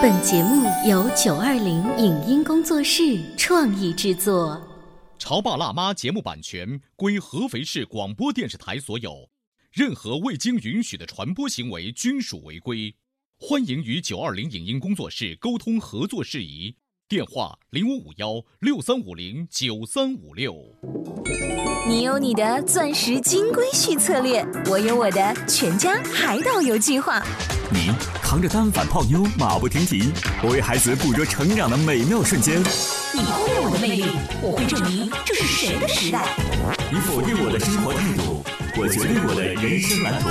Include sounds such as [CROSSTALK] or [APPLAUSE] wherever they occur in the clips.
本节目由九二零影音工作室创意制作。《潮爸辣妈》节目版权归合肥市广播电视台所有，任何未经允许的传播行为均属违规。欢迎与九二零影音工作室沟通合作事宜，电话零五五幺六三五零九三五六。你有你的钻石金龟婿策略，我有我的全家海岛游计划。你扛着单反泡妞马不停蹄，我为孩子捕捉成长的美妙瞬间。你忽略我的魅力，我会证明这是谁的时代。你否定我的生活态度，我决定我的人生蓝图。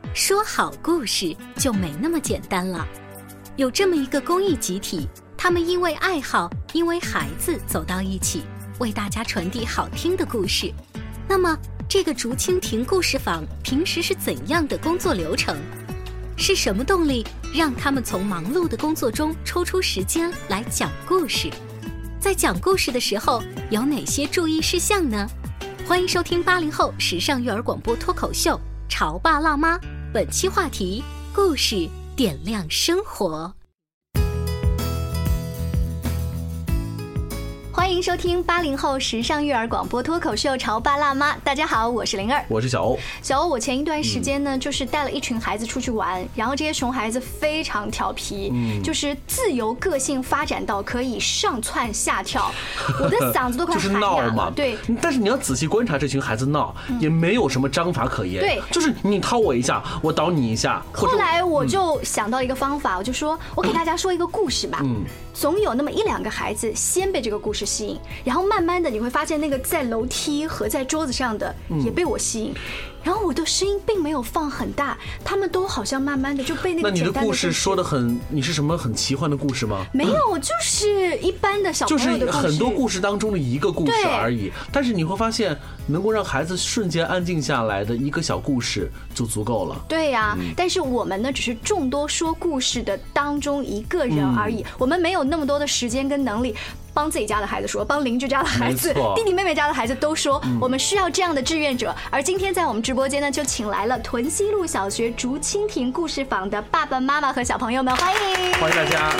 说好故事就没那么简单了。有这么一个公益集体，他们因为爱好，因为孩子走到一起，为大家传递好听的故事。那么，这个竹蜻蜓故事坊平时是怎样的工作流程？是什么动力让他们从忙碌的工作中抽出时间来讲故事？在讲故事的时候有哪些注意事项呢？欢迎收听八零后时尚育儿广播脱口秀《潮爸辣妈》。本期话题：故事点亮生活。欢迎收听八零后时尚育儿广播脱口秀《潮爸辣妈》。大家好，我是灵儿，我是小欧。小欧，我前一段时间呢，就是带了一群孩子出去玩，然后这些熊孩子非常调皮，就是自由个性发展到可以上蹿下跳，我的嗓子都快 [LAUGHS] 喊哑了。对，但是你要仔细观察这群孩子闹，也没有什么章法可言。对，就是你掏我一下，我倒你一下。后来我就想到一个方法，我就说我给 [CLEARS THROAT] 大家说一个故事吧。嗯。总有那么一两个孩子先被这个故事吸引，然后慢慢的你会发现那个在楼梯和在桌子上的也被我吸引。然后我的声音并没有放很大，他们都好像慢慢的就被那个。那你的故事说的很，你是什么很奇幻的故事吗？没有，就是一般的小朋友的很多故事当中的一个故事而已。但是你会发现，能够让孩子瞬间安静下来的一个小故事就足够了。对呀，但是我们呢，只是众多说故事的当中一个人而已，我们没有那么多的时间跟能力。帮自己家的孩子说，帮邻居家的孩子、弟弟妹妹家的孩子都说，我们需要这样的志愿者。而今天在我们直播间呢，就请来了屯溪路小学竹蜻蜓故事坊的爸爸妈妈和小朋友们，欢迎，欢迎大家。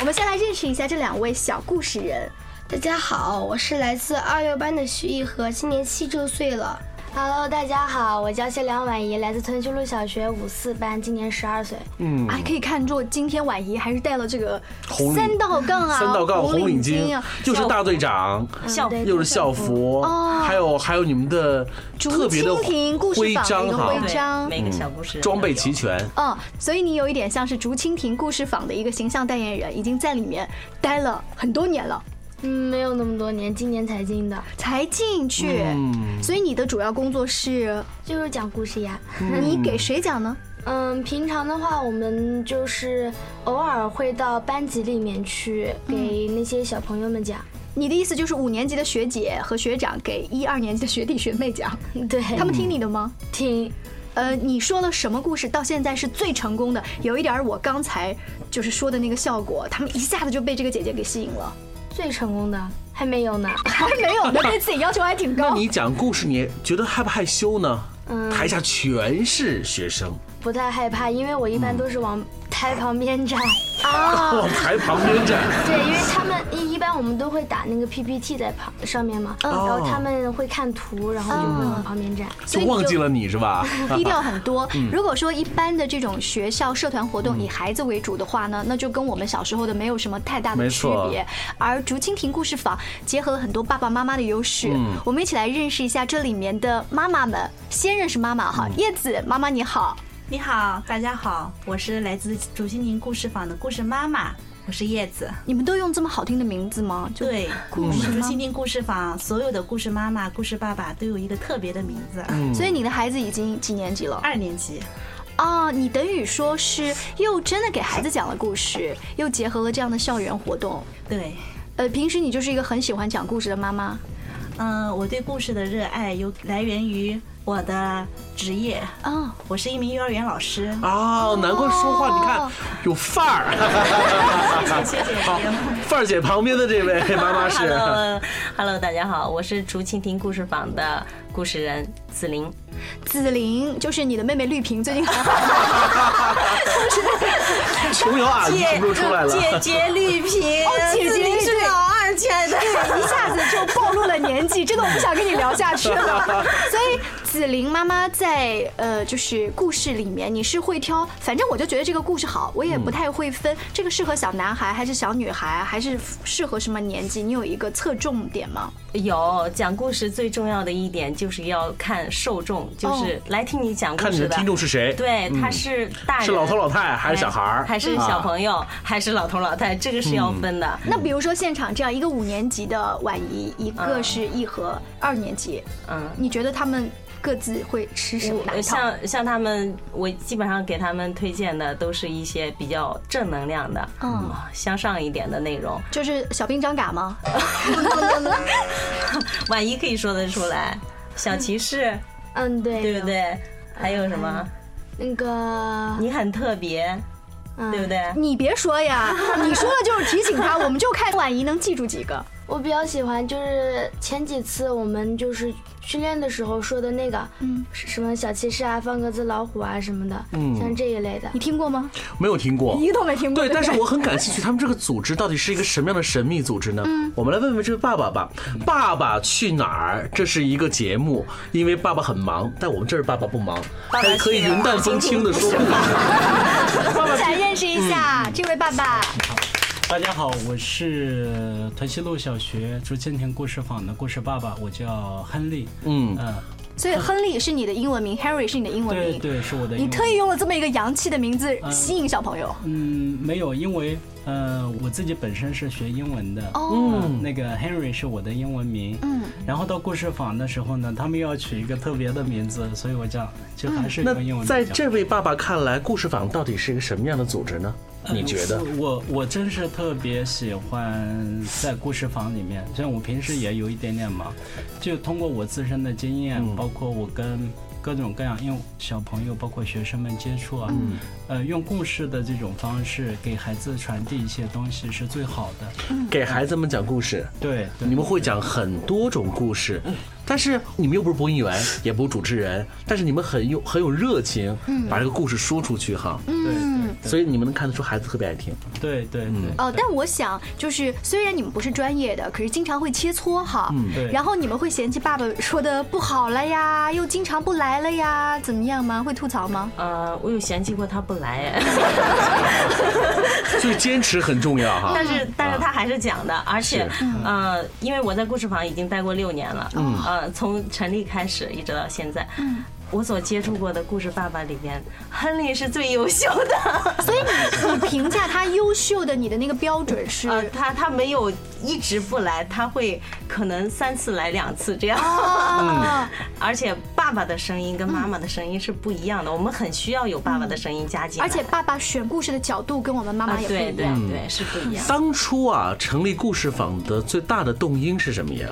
我们先来认识一下这两位小故事人。大家好，我是来自二六班的徐艺和，今年七周岁了。Hello，大家好，我叫谢梁婉怡，来自屯溪路小学五四班，今年十二岁。嗯，还可以看出今天婉怡还是带了这个三道杠啊，三道杠红领巾啊，又是大队长，校又是校服，还有还有你们的特别的徽章哈，徽章，每个小故事装备齐全。嗯，所以你有一点像是竹蜻蜓故事坊的一个形象代言人，已经在里面待了很多年了。嗯，没有那么多年，今年才进的，才进去。嗯，所以你的主要工作是就是讲故事呀。你给谁讲呢？嗯，平常的话，我们就是偶尔会到班级里面去给那些小朋友们讲。你的意思就是五年级的学姐和学长给一二年级的学弟学妹讲？对，他们听你的吗？听。呃，你说了什么故事到现在是最成功的？有一点我刚才就是说的那个效果，他们一下子就被这个姐姐给吸引了。最成功的还没有呢，[LAUGHS] 还没有呢，对自己要求还挺高。那你讲故事，你觉得害不害羞呢？嗯，台下全是学生，不太害怕，因为我一般都是往。台旁边站 [LAUGHS] 啊，往台旁边站。对，因为他们一一般我们都会打那个 PPT 在旁上面嘛，然后他们会看图，然后就会往旁边站。就忘记了你是吧？[LAUGHS] 低调很多。[LAUGHS] 如果说一般的这种学校社团活动以孩子为主的话呢，那就跟我们小时候的没有什么太大的区别。而竹蜻蜓故事坊结合了很多爸爸妈妈的优势，我们一起来认识一下这里面的妈妈们。先认识妈妈哈，叶子妈妈你好。你好，大家好，我是来自竹蜻蜓故事坊的故事妈妈，我是叶子。你们都用这么好听的名字吗？对，故事竹蜻蜓故事坊所有的故事妈妈、故事爸爸都有一个特别的名字。所以你的孩子已经几年级了？二年级。哦，你等于说是又真的给孩子讲了故事，又结合了这样的校园活动。对，呃，平时你就是一个很喜欢讲故事的妈妈。嗯，我对故事的热爱有来源于我的职业哦，我是一名幼儿园老师。哦，难怪说话你看有范儿。谢谢谢好谢。，范儿姐旁边的这位 [LAUGHS] 妈妈是。Hello，Hello，大家好，我是竹蜻蜓故事坊的故事人子琳。紫菱就是你的妹妹绿萍，最近很 [LAUGHS] 琼瑶阿姨是不是出来了？姐姐绿萍，哦姐姐子琳是对老二，亲爱的。对，一下子就暴露了年纪，真 [LAUGHS] 的我不想跟你聊下去了。[LAUGHS] 所以紫菱妈妈在呃，就是故事里面，你是会挑，反正我就觉得这个故事好，我也不太会分这个适合小男孩还是小女孩，还是适合什么年纪，你有一个侧重点吗？有讲故事最重要的一点就是要看受众，就是来听你讲故看你的事的听众是谁？对，他是大人，是老头老太还是小孩儿还是小朋友，还是老头老太，这个是要分的。那比如说现场这样一个五年级的婉仪，一个是一和二年级，嗯，你觉得他们各自会吃什么哪一套？像像他们，我基本上给他们推荐的都是一些比较正能量的，嗯啊向上一点的内容。就是小兵张嘎吗？[LAUGHS] [LAUGHS] 婉仪可以说得出来，小骑士，嗯，对，对不？对？还有什么？那个，你很特别，嗯对不对？你别说呀，你说的就是提醒他，[LAUGHS] 我们就看婉仪能记住几个。我比较喜欢就是前几次我们就是训练的时候说的那个，嗯，什么小骑士啊、方格子、老虎啊什么的，嗯像这一类的你。听过吗？没有听过。一个都没听过。对，但是我很感兴趣，他们这个组织到底是一个什么样的神秘组织呢？嗯我们来问问这位爸爸吧。爸爸去哪儿？这是一个节目，因为爸爸很忙，但我们这儿爸爸不忙，爸还可以云淡风轻的说故事。我们来认识一下这位爸爸。大家好，我是屯溪路小学竹蜻蜓故事坊的故事爸爸，我叫亨利。嗯，嗯，所以亨利是你的英文名，Harry 是你的英文名。对对，是我的英文。你特意用了这么一个洋气的名字吸引小朋友。嗯，没有，因为呃，我自己本身是学英文的。哦嗯，那个 Henry 是我的英文名。嗯，然后到故事坊的时候呢，他们又要取一个特别的名字，所以我叫就还是用英文名那在这位爸爸看来，故事坊到底是一个什么样的组织呢？你觉得呃？我我真是特别喜欢在故事房里面，像我平时也有一点点忙，就通过我自身的经验，嗯包括我跟各种各样用小朋友包括学生们接触啊，嗯呃，用故事的这种方式给孩子传递一些东西是最好的。给孩子们讲故事，对，对你们会讲很多种故事，但是你们又不是播音员，也不是主持人，但是你们很有很有热情，把这个故事说出去哈。嗯对所以你们能看得出孩子特别爱听。对对对。哦，但我想就是，虽然你们不是专业的，可是经常会切磋哈。嗯对然后你们会嫌弃爸爸说的不好了呀，又经常不来了呀，怎么样吗？会吐槽吗？呃，我有嫌弃过他不来，[LAUGHS] 所以坚持很重要哈。但是但是他还是讲的，而且呃，因为我在故事房已经待过六年了，嗯呃，从成立开始一直到现在，我所接触过的故事爸爸里边，亨利是最优秀的。所以你你评价他优秀的你的那个标准是？[LAUGHS] 呃，他他没有一直不来，他会可能三次来两次这样。哦，[LAUGHS] 而且爸爸的声音跟妈妈的声音是不一样的，我们很需要有爸爸的声音加进来。而且爸爸选故事的角度跟我们妈妈啊，也不对对一样。对，是不一样。当初啊，成立故事坊的最大的动因是什么呀？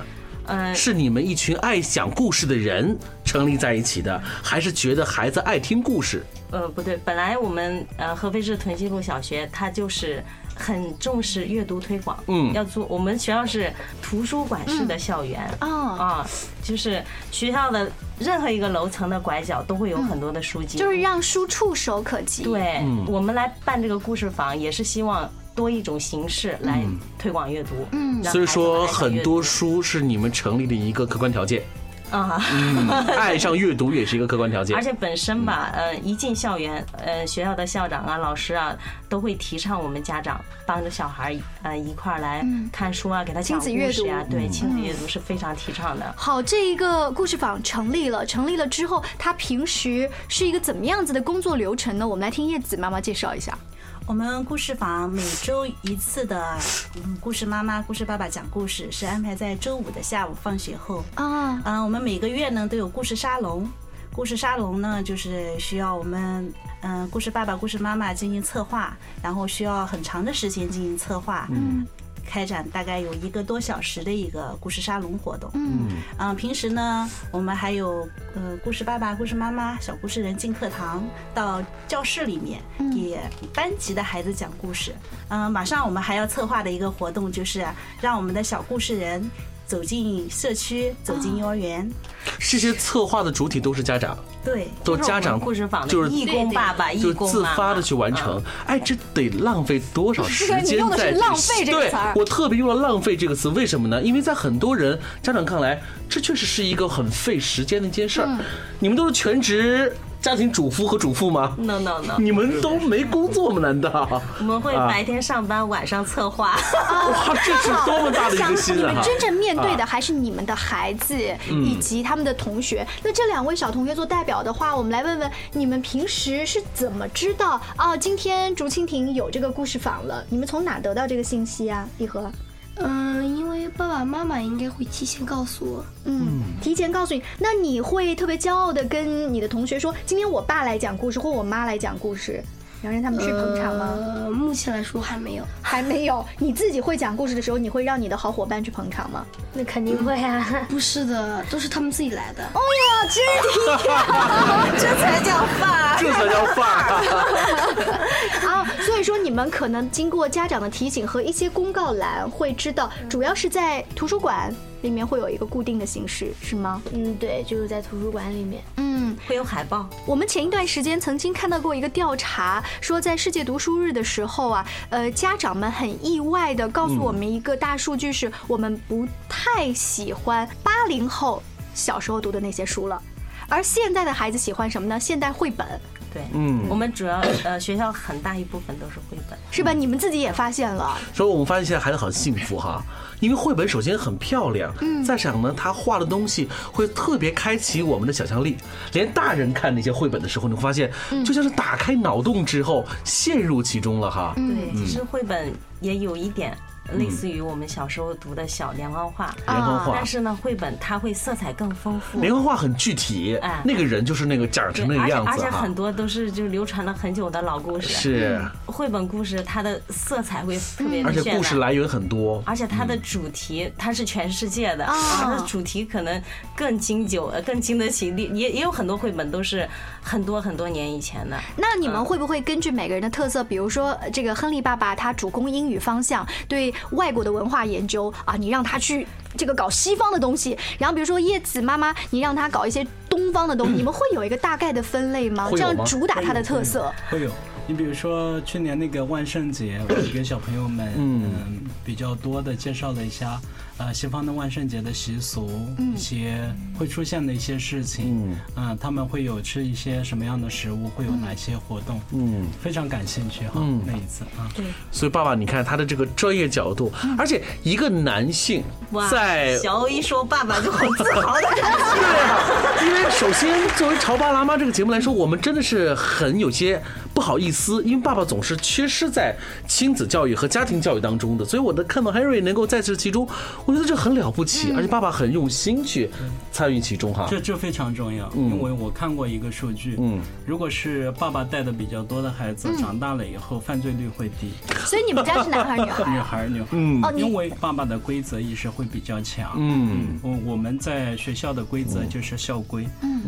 嗯，是你们一群爱讲故事的人成立在一起的，还是觉得孩子爱听故事？呃，不对，本来我们呃合肥市屯溪路小学，它就是很重视阅读推广，嗯要做我们学校是图书馆式的校园。哦，啊，就是学校的任何一个楼层的拐角都会有很多的书籍，就是让书触手可及。，对，嗯我们来办这个故事房，也是希望多一种形式来推广阅读。嗯所以说，很多书是你们成立的一个客观条件。啊。嗯，爱上阅读也是一个客观条件而。且本身吧，呃，一进校园，呃，学校的校长啊、老师啊，都会提倡我们家长帮着小孩儿，呃，一块儿来看书啊，给他讲亲子阅故事呀、读对，亲子阅读是非常提倡的。好，这一个故事坊成立了，成立了之后，他平时是一个怎么样子的工作流程呢？我们来听叶子妈妈介绍一下。我们故事房每周一次的嗯故事妈妈、故事爸爸讲故事是安排在周五的下午放学后。啊，嗯，我们每个月呢都有故事沙龙。故事沙龙呢，就是需要我们嗯、故事爸爸、故事妈妈进行策划，然后需要很长的时间进行策划。嗯。开展大概有一个多小时的一个故事沙龙活动。嗯嗯，平时呢，我们还有呃故事爸爸、故事妈妈、小故事人进课堂，到教室里面给班级的孩子讲故事。嗯，马上我们还要策划的一个活动就是让我们的小故事人走进社区，走进幼儿园。这些策划的主体都是家长，对，都是家长故事坊就是义工爸爸、就义工自发的去完成。哎，这得浪费多少时你间用的是在浪费这个对词儿我特别用了“浪费”这个词，为什么呢？因为在很多人家长看来，这确实是一个很费时间的一件事儿。嗯你们都是全职家庭主夫和主妇吗？No no no，你们都没工作吗？难道？我们会啊白天上班，晚上策划。哇，这是多么大的一个心啊！你们真正面对的啊还是你们的孩子嗯以及他们的同学。那这两位小同学做代表的话，我们来问问你们平时是怎么知道哦，今天竹蜻蜓有这个故事坊了？你们从哪得到这个信息啊？一和，嗯，因为爸爸妈妈应该会提前告诉我。嗯，提前告诉你，那你会特别骄傲的跟你的同学说，今天我爸来讲故事，或我妈来讲故事，让他们去捧场吗？呃，目前来说还没有。还没有。你自己会讲故事的时候，你会让你的好伙伴去捧场吗？那肯定会啊。不是的，都是他们自己来的。哦呀，[LAUGHS] 真的这才叫范儿。这才叫饭啊！[LAUGHS] 啊，所以说你们可能经过家长的提醒和一些公告栏，会知道主要是在图书馆里面会有一个固定的形式，是吗？嗯，对，就是在图书馆里面。嗯，会有海报，我们前一段时间曾经看到过一个调查，说在世界读书日的时候啊，呃，家长们很意外的告诉我们一个大数据，是我们不太喜欢八零后小时候读的那些书了，而现在的孩子喜欢什么呢？现代绘本。对，嗯我们主要呃学校很大一部分都是绘本。是吧？你们自己也发现了，所以我们发现现在孩子很幸福哈，因为绘本首先很漂亮，嗯，再想呢，他画的东西会特别开启我们的想象力。连大人看那些绘本的时候，你会发现，就像是打开脑洞之后陷入其中了哈。对，其实绘本也有一点类似于我们小时候读的小连环画，连环画但是呢，绘本它会色彩更丰富。连环画很具体哎，那个人就是那个长成那个样子哈而且很。多都是就流传了很久的老故事。是，绘本故事，它的色彩会特别的而且。故事来源很多。而且它的主题它是全世界的，它的主题可能更经久，呃，更经得起历。也也有很多绘本都是很多很多年以前的。那你们会不会根据每个人的特色，比如说呃这个亨利爸爸他主攻英语方向，对外国的文化研究啊，你让他去这个搞西方的东西，然后比如说叶子妈妈，你让他搞一些东方的东西，你们会有一个大概的分类吗？这样主打他的特色。会有。你比如说去年那个万圣节，我给小朋友们嗯。嗯比较多的介绍了一下，呃西方的万圣节的习俗，一些会出现的一些事情，嗯，他们会有吃一些什么样的食物，会有哪些活动，嗯，非常感兴趣哈嗯，那一次啊。对。所以爸爸，你看他的这个专业角度，而且一个男性哇，在小欧一说爸爸就很自豪的感觉。[LAUGHS] 对啊，因为首先作为《潮爸辣妈》这个节目来说，我们真的是很有些不好意思，因为爸爸总是缺失在亲子教育和家庭教育当中的，所以我的看到 Harry 能够在这其中，我觉得这很了不起，而且爸爸很用心去参与其中哈。这这非常重要，因为我看过一个数据，嗯，如果是爸爸带的比较多的孩子，长大了以后犯罪率会低，所以你们家是男孩 [LAUGHS] 女孩？女孩女孩，因为爸爸的规则意识会比较强，嗯。我我们在学校的规则就是校规，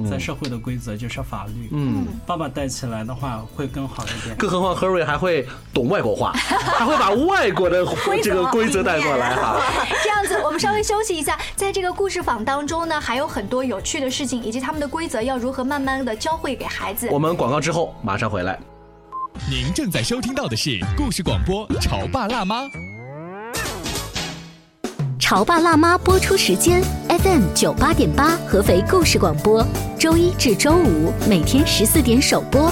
在社会的规则就是法律，嗯，爸爸带起来的话会更好一点。更何况 Harry 还会懂外国话，[LAUGHS] 还会把外国的这个规则带过来哈。[LAUGHS] 这样子，我们稍微休息一下，在这个故事坊当中呢，还有很多有趣的事情，以及他们的规则要如何慢慢的教会给孩子。我们广告之后马上回来。您正在收听到的是故事广播《潮爸辣妈》。《潮爸辣妈》播出时间：FM 九八点八，合肥故事广播，周一至周五每天十四点首播，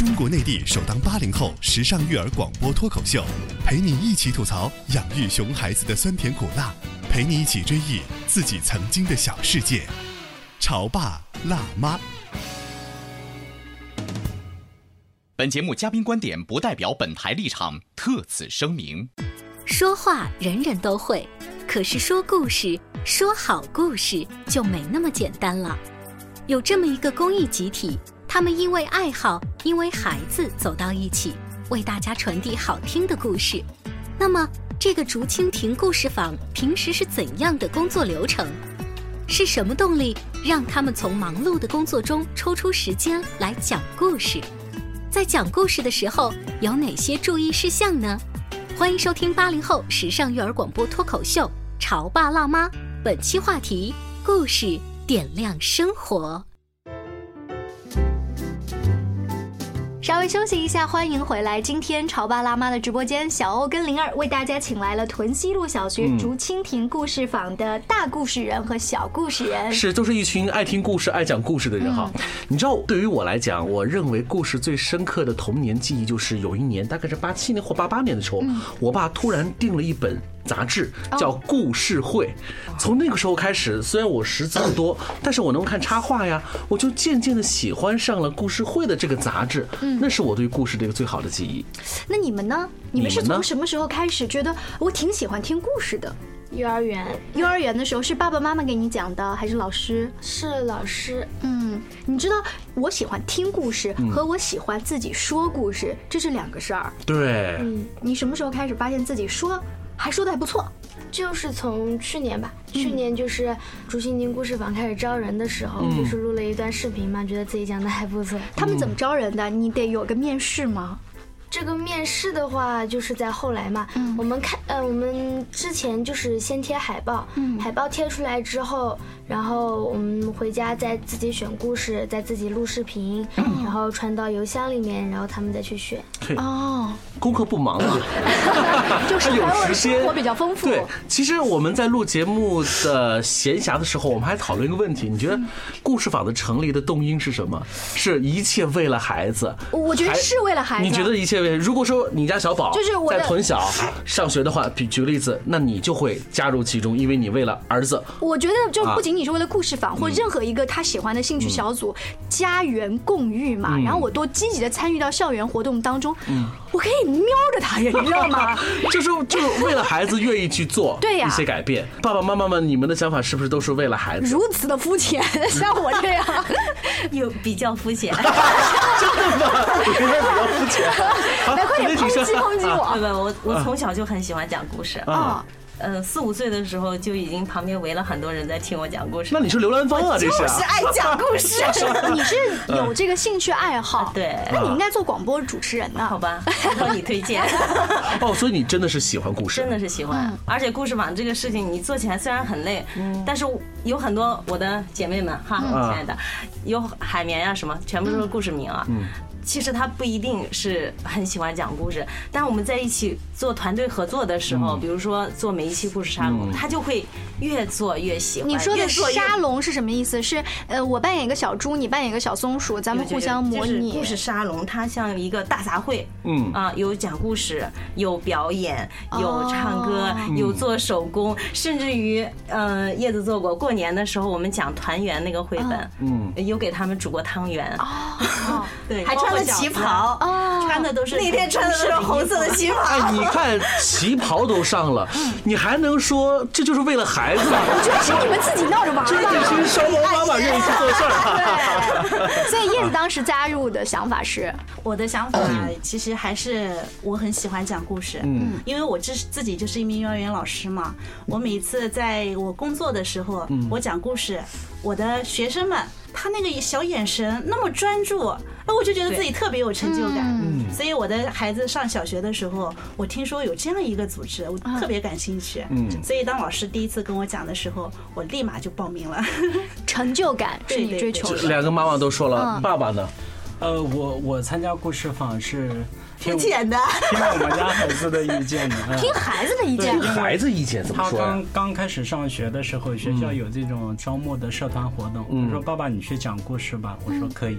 中国内地首档八零后时尚育儿广播脱口秀，陪你一起吐槽养育熊孩子的酸甜苦辣，陪你一起追忆自己曾经的小世界。潮爸辣妈。本节目嘉宾观点不代表本台立场，特此声明。说话人人都会，可是说故事，说好故事就没那么简单了。有这么一个公益集体，他们因为爱好，因为孩子走到一起，为大家传递好听的故事。那么，这个竹蜻蜓故事坊平时是怎样的工作流程？是什么动力让他们从忙碌的工作中抽出时间来讲故事？在讲故事的时候有哪些注意事项呢？欢迎收听八零后时尚育儿广播脱口秀《潮爸辣妈》，本期话题：故事点亮生活。稍微休息一下，欢迎回来。今天潮爸辣妈的直播间，小欧跟灵儿为大家请来了屯溪路小学竹蜻蜓故事坊的大故事人和小故事人，是都是一群爱听故事、爱讲故事的人哈。你知道，对于我来讲，我认为故事最深刻的童年记忆，就是有一年，大概是八七年或八八年的时候，我爸突然订了一本。杂志叫《故事会》，从那个时候开始，虽然我识字不多，[COUGHS] 但是我能看插画呀，我就渐渐的喜欢上了《故事会》的这个杂志。嗯，那是我对故事的一个最好的记忆。那你们呢？你们是从什么时候开始觉得我挺喜欢听故事的？幼儿园，幼儿园的时候是爸爸妈妈给你讲的，还是老师？是老师。嗯，你知道我喜欢听故事和我喜欢自己说故事，这是两个事儿。对。嗯，你什么时候开始发现自己说？还说的还不错，就是从去年吧，去年就是竹蜻蜓故事坊开始招人的时候，就是录了一段视频嘛，觉得自己讲的还不错。他们怎么招人的？你得有个面试吗？这个面试的话，就是在后来嘛。嗯，我们看，呃，我们之前就是先贴海报，嗯，海报贴出来之后，然后我们回家再自己选故事，再自己录视频，然后传到邮箱里面，然后他们再去选。哦，功课不忙啊，[LAUGHS] 就是有时间，我比较丰富。对，其实我们在录节目的闲暇的时候，我们还讨论一个问题：你觉得故事坊的成立的动因是什么？是一切为了孩子？我觉得是为了孩子。你觉得一切为？如果说你家小宝就是在屯小上学的话，举举个例子，那你就会加入其中，因为你为了儿子。我觉得就不仅仅是为了故事坊或任何一个他喜欢的兴趣小组，家园共育嘛。然后我多积极的参与到校园活动当中，我可以瞄着他呀，[LAUGHS] 你知道吗？[LAUGHS] 就是就是为了孩子愿意去做 [LAUGHS] 对呀一些改变。爸爸妈妈们，你们的想法是不是都是为了孩子？如此的肤浅，像我这样有比较肤浅，真的吗？比较肤浅。来，快点抨击抨击我！我我从小就很喜欢讲故事啊。呃，四五岁的时候就已经旁边围了很多人在听我讲故事。那你是刘兰芳啊？这是爱讲故事。[LAUGHS] 你是有这个兴趣爱好？对。那你应该做广播主持人呢？好吧，帮你推荐。[LAUGHS] 哦，所以你真的是喜欢故事？真的是喜欢。而且故事网这个事情，你做起来虽然很累，但是有很多我的姐妹们哈，亲爱的，有海绵呀什么，全部都是故事名啊。其实他不一定是很喜欢讲故事，但我们在一起做团队合作的时候，比如说做每一期故事沙龙，他就会越做越喜欢。你说的沙龙是什么意思？是呃，我扮演一个小猪，你扮演一个小松鼠，咱们互相模拟。故事沙龙它像一个大杂烩，嗯啊，有讲故事，有表演，有唱歌，有做手工，甚至于呃，叶子做过过年的时候，我们讲团圆那个绘本，嗯，有给他们煮过汤圆，哦，[LAUGHS] 对，还穿。旗袍哦，穿的都是那天穿的是红色的旗袍。哎，你看旗袍都上了，你还能说这就是为了孩子吗？我觉得是你们自己闹着玩的。这是双胞妈妈愿意去做事儿。对，[LAUGHS] 所以叶子当时加入的想法是，我的想法其实还是我很喜欢讲故事。嗯，因为我这自己就是一名幼儿园老师嘛，我每次在我工作的时候，我讲故事，我的学生们。他那个小眼神那么专注，那我就觉得自己特别有成就感。嗯，所以我的孩子上小学的时候，我听说有这样一个组织，我特别感兴趣。嗯，所以当老师第一次跟我讲的时候，我立马就报名了。[LAUGHS] 成就感是你追求的。两个妈妈都说了，爸爸呢？呃，我我参加故事坊是。听浅的，听我们家孩子的意见的，[LAUGHS] 听孩子的意见，听孩子意见怎么说？他刚刚开始上学的时候，学校有这种招募的社团活动，他说爸爸你去讲故事吧，我说可以，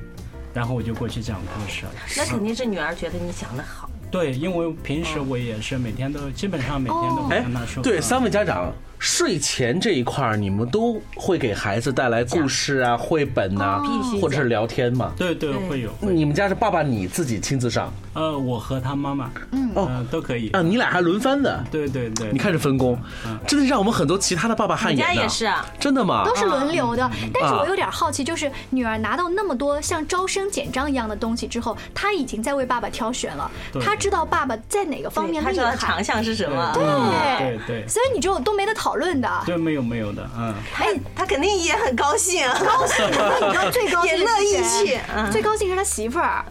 然后我就过去讲故事。那肯定是女儿觉得你讲的好。对，因为平时我也是每天都基本上每天都会跟她说。对，三位家长。睡前这一块儿，你们都会给孩子带来故事啊、绘本呐，或者是聊天嘛？对对，会有。你们家是爸爸你自己亲自上？呃，我和他妈妈，嗯，哦，都可以。啊，你俩还轮番的？对对对。你看这分工，真的让我们很多其他的爸爸汗颜。家也是啊，真的吗？都是轮流的。但是我有点好奇，就是女儿拿到那么多像招生简章一样的东西之后，她已经在为爸爸挑选了。她知道爸爸在哪个方面厉害，长项是什么？对对对。所以你就都没得讨论的。对。没有没有的，嗯，哎，他肯定也很高兴，高兴。你说最高兴，也乐意去。最高兴是他媳妇儿。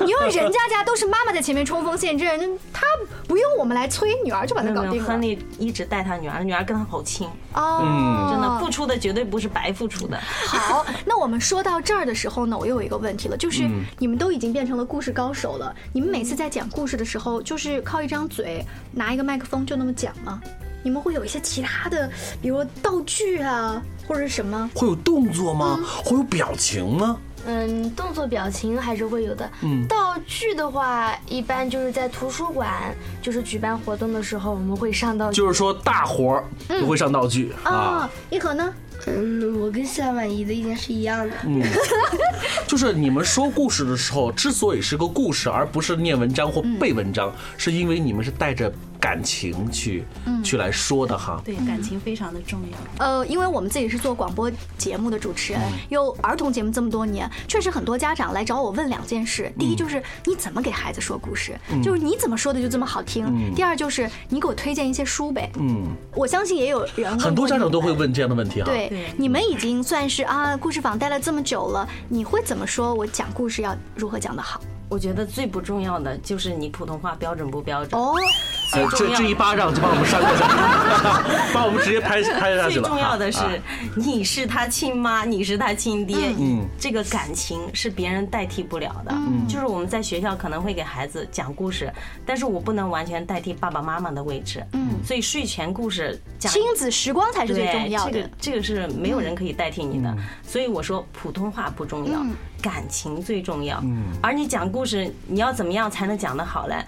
你说人家家都是妈妈在前面冲锋陷阵，他不用我们来催，女儿就把他搞定了。亨利一直带他女儿，女儿跟他好亲哦，真的付出的绝对不是白付出的。好，那我们说到这儿的时候呢，我又有一个问题了，就是你们都已经变成了故事高手了，你们每次在讲故事的时候，就是靠一张嘴，拿一个麦克风就那么讲吗？你们会有一些其他的，比如道具啊，或者什么？会有动作吗？会有表情吗？嗯，动作表情还是会有的。嗯，道具的话，一般就是在图书馆，就是举办活动的时候，我们会上道具。就是说大活儿都会上道具啊。一可呢？嗯，我跟夏婉怡的意见是一样的。嗯，[LAUGHS] 就是你们说故事的时候，之所以是个故事，而不是念文章或背文章，是因为你们是带着。感情去，去来说的哈，对，感情非常的重要。呃，因为我们自己是做广播节目的主持人，有儿童节目这么多年，确实很多家长来找我问两件事：第一就是你怎么给孩子说故事，就是你怎么说的就这么好听；第二就是你给我推荐一些书呗。嗯，我相信也有人很多家长都会问这样的问题哈。对，你们已经算是啊故事坊待了这么久了，你会怎么说我讲故事要如何讲得好？我觉得最不重要的就是你普通话标准不标准哦。这这一巴掌就把我们扇过去了，[LAUGHS] 把我们直接拍拍下去了。最重要的是，你是他亲妈，你是他亲爹，嗯，这个感情是别人代替不了的。嗯，就是我们在学校可能会给孩子讲故事，但是我不能完全代替爸爸妈妈的位置。嗯，所以睡前故事讲亲子时光才是最重要的。这个这个是没有人可以代替你的。所以我说普通话不重要，感情最重要。嗯，而你讲故事，你要怎么样才能讲得好嘞？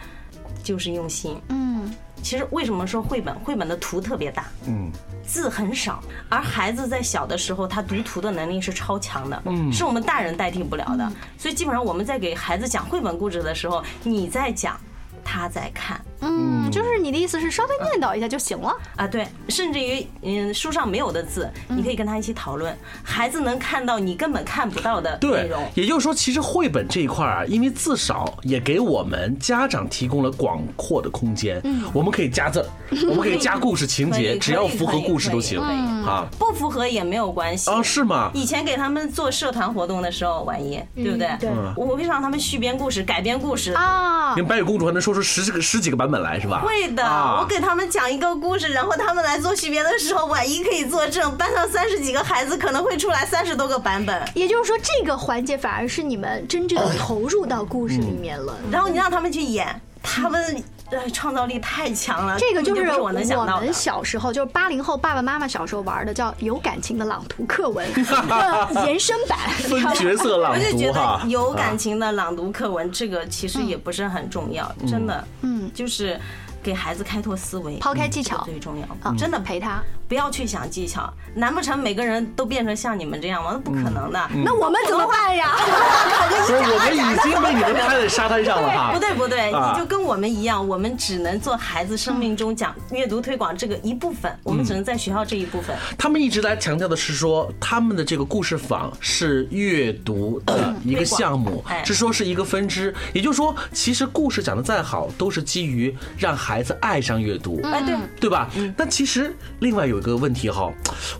就是用心。嗯，其实为什么说绘本？绘本的图特别大，嗯，字很少，而孩子在小的时候，他读图的能力是超强的，嗯，是我们大人代替不了的。所以基本上我们在给孩子讲绘本故事的时候，你在讲。他在看，嗯，就是你的意思是稍微念叨一下就行了啊？对，甚至于嗯，书上没有的字，你可以跟他一起讨论，孩子能看到你根本看不到的内容。也就是说，其实绘本这一块啊，因为字少，也给我们家长提供了广阔的空间。嗯，我们可以加字，我们可以加故事情节，[LAUGHS] 只要符合故事都行啊。不符合也没有关系啊？是吗？以前给他们做社团活动的时候，万一对不对？对，我会让他们续编故事、改编故事啊。连白雪公主还能说出十几个十几个版本来是吧？会的，我给他们讲一个故事，然后他们来做续编的时候，婉一可以作证，班上三十几个孩子可能会出来三十多个版本。也就是说，这个环节反而是你们真正投入到故事里面了。然后你让他们去演，他们。对，创造力太强了。这个就是我们小时候，就是八零后爸爸妈妈小时候玩的，叫有感情的朗读课文 [LAUGHS] 延伸版，分角色朗读我就觉得有感情的朗读课文，这个其实也不是很重要，真的。嗯，就是给孩子开拓思维，抛开技巧最重要。真的陪他。不要去想技巧，难不成每个人都变成像你们这样吗？那不可能的。那我们怎么办呀？[LAUGHS] 所以我们已经被你们拍在沙滩上了哈。不对不对，你就跟我们一样，我们只能做孩子生命中讲阅读推广这个一部分，我们只能在学校这一部分。他们一直来强调的是说，他们的这个故事坊是阅读的一个项目，是说是一个分支。也就是说，其实故事讲的再好，都是基于让孩子爱上阅读。哎，对，对吧？但其实另外有。个问题哈，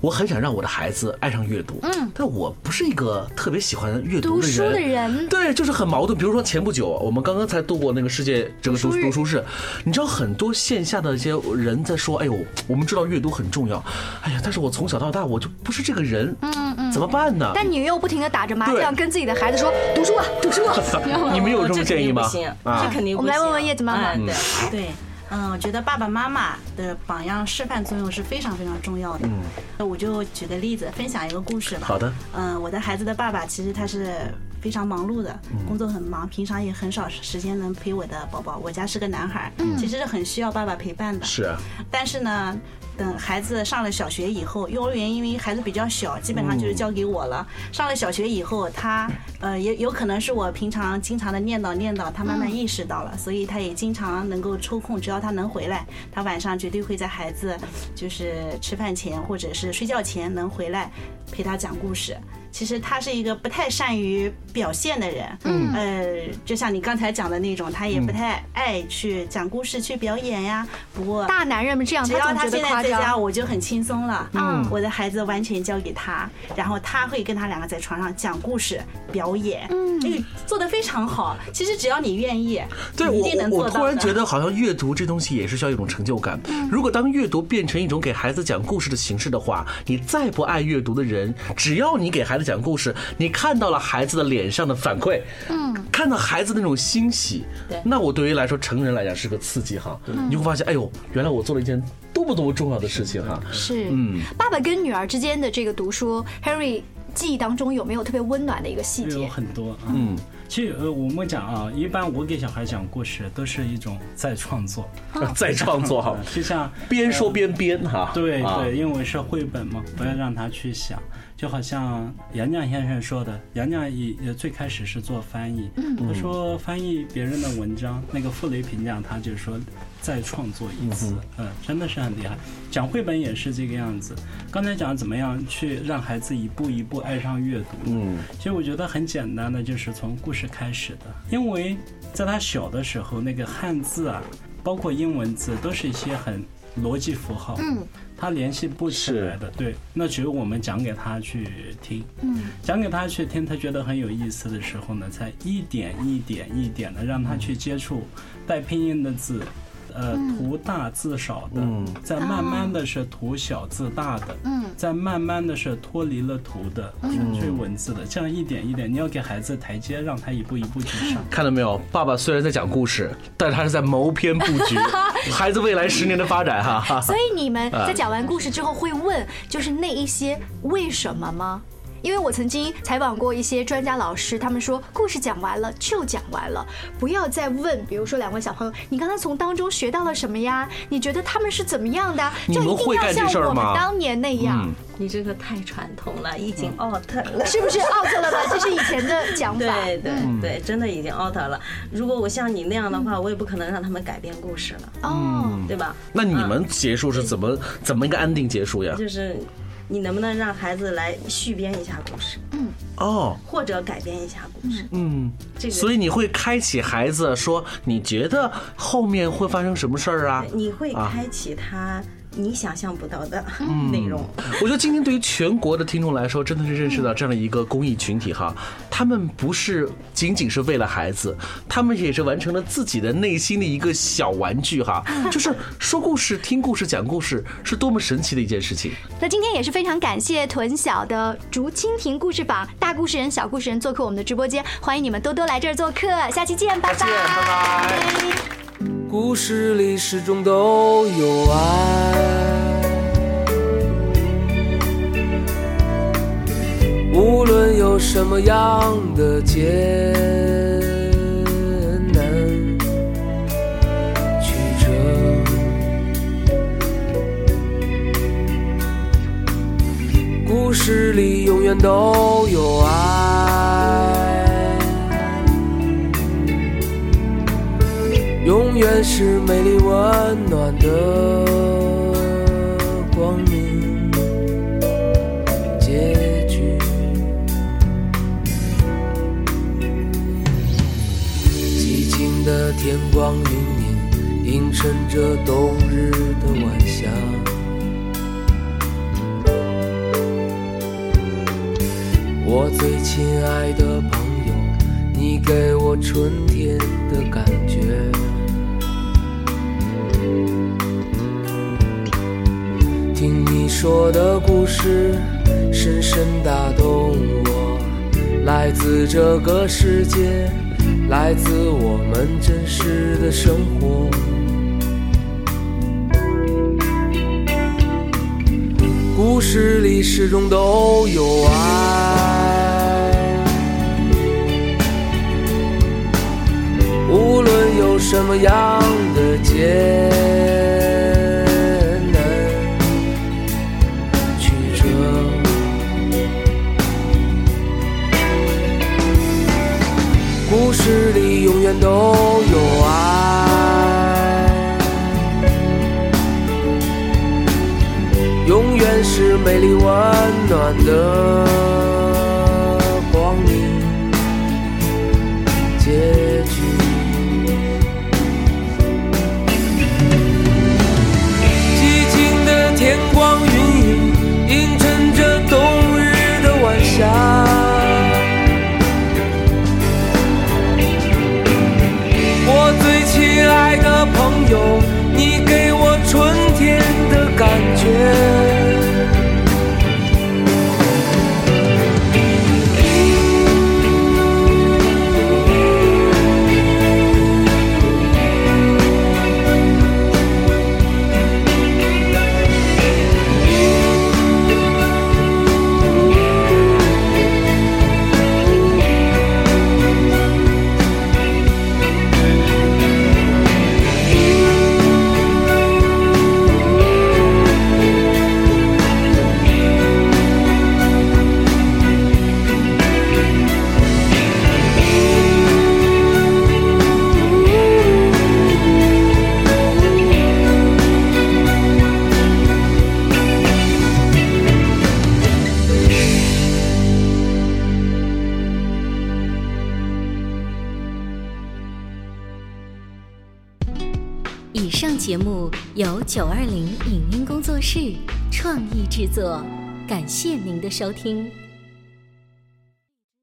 我很想让我的孩子爱上阅读，嗯，但我不是一个特别喜欢阅读的人，对，就是很矛盾。比如说前不久，我们刚刚才度过那个世界这个读读书日，你知道很多线下的一些人在说，哎呦，我们知道阅读很重要，哎呀，但是我从小到大我就不是这个人，嗯嗯，怎么办呢？但你又不停的打着麻将跟自己的孩子说读书啊，读书啊，[LAUGHS] 你们有这么建议吗？啊，这肯定不行。我们来问问叶子妈妈，对对。嗯，我觉得爸爸妈妈的榜样示范作用是非常非常重要的。嗯，那我就举个例子，分享一个故事吧。好的。嗯，我的孩子的爸爸其实他是非常忙碌的，工作很忙，平常也很少时间能陪我的宝宝。我家是个男孩，其实是很需要爸爸陪伴的。是啊，但是呢。等孩子上了小学以后，幼儿园因为孩子比较小，基本上就是交给我了。上了小学以后，他呃也有可能是我平常经常的念叨念叨，他慢慢意识到了，所以他也经常能够抽空，只要他能回来，他晚上绝对会在孩子就是吃饭前或者是睡觉前能回来陪他讲故事。其实他是一个不太善于表现的人，嗯，呃，就像你刚才讲的那种，他也不太爱去讲故事、去表演呀。不过大男人们这样，只要他现在在家，我就很轻松了。嗯，我的孩子完全交给他，然后他会跟他两个在床上讲故事、表演，嗯，这个做的非常好。其实只要你愿意，对一定能做到。我突然觉得，好像阅读这东西也是需要一种成就感。如果当阅读变成一种给孩子讲故事的形式的话，你再不爱阅读的人，只要你给孩子讲故事。你看到了孩子的脸上的反馈，嗯，看到孩子那种欣喜，对，那我对于来说，成人来讲是个刺激哈，你会发现，哎呦，原来我做了一件多么多么重要的事情哈，是，嗯，爸爸跟女儿之间的这个读书，Harry 记忆当中有没有特别温暖的一个细节？有很多，嗯，其实呃，我们讲啊，一般我给小孩讲故事都是一种再创作，[LAUGHS] 再创作哈，[LAUGHS] 就像边说边编哈，对对，因为是绘本嘛，不要让他去想。就好像杨绛先生说的，杨绛也也最开始是做翻译，他说翻译别人的文章，那个傅雷评价他就是说再创作一次，嗯，真的是很厉害。讲绘本也是这个样子。刚才讲怎么样去让孩子一步一步爱上阅读，嗯，其实我觉得很简单的，就是从故事开始的，因为在他小的时候，那个汉字啊，包括英文字，都是一些很逻辑符号，嗯。他联系不起来的，对，那只有我们讲给他去听，嗯，讲给他去听，他觉得很有意思的时候呢，才一点一点一点的让他去接触带拼音的字。呃，图大字少的，再慢慢的是图小字大的，再慢慢的是脱离了图的纯粹文字的，这样一点一点，你要给孩子台阶，让他一步一步去上。看到没有，爸爸虽然在讲故事，但是他是在谋篇布局 [LAUGHS] 孩子未来十年的发展哈。所以你们在讲完故事之后会问，就是那一些为什么吗？因为我曾经采访过一些专家老师，他们说故事讲完了就讲完了，不要再问。比如说两位小朋友，你刚才从当中学到了什么呀？你觉得他们是怎么样的？就一定要像我们当年那样。你这个太传统了，已经 out 了，是不是 out 了吧？[LAUGHS] 这是以前的讲法。对对对，真的已经 out 了。如果我像你那样的话，我也不可能让他们改变故事了。哦，对吧？那你们结束是怎么怎么一个安定结束呀？就是。你能不能让孩子来续编一下故事？嗯，哦，或者改编一下故事？嗯，这个，所以你会开启孩子说，你觉得后面会发生什么事儿啊？你会开启他。你想象不到的内容。我觉得今天对于全国的听众来说，真的是认识到这样的一个公益群体哈。他们不是仅仅是为了孩子，他们也是完成了自己的内心的一个小玩具哈。[LAUGHS] 就是说故事、听故事、讲故事，是多么神奇的一件事情。那今天也是非常感谢屯小的竹蜻蜓故事坊大故事人、小故事人做客我们的直播间，欢迎你们多多来这儿做客。下期见，拜拜，拜拜。故事里始终都有爱，无论有什么样的艰难曲折，故事里永远都有爱。是美丽温暖的光明结局。寂静的天光云影，映衬着冬日的晚霞。我最亲爱的朋友，你给我春天的感觉。说的故事深深打动我来自这个世界来自我们真实的生活。故事里始终都有爱无论有什么样的结。暖谢您的收听。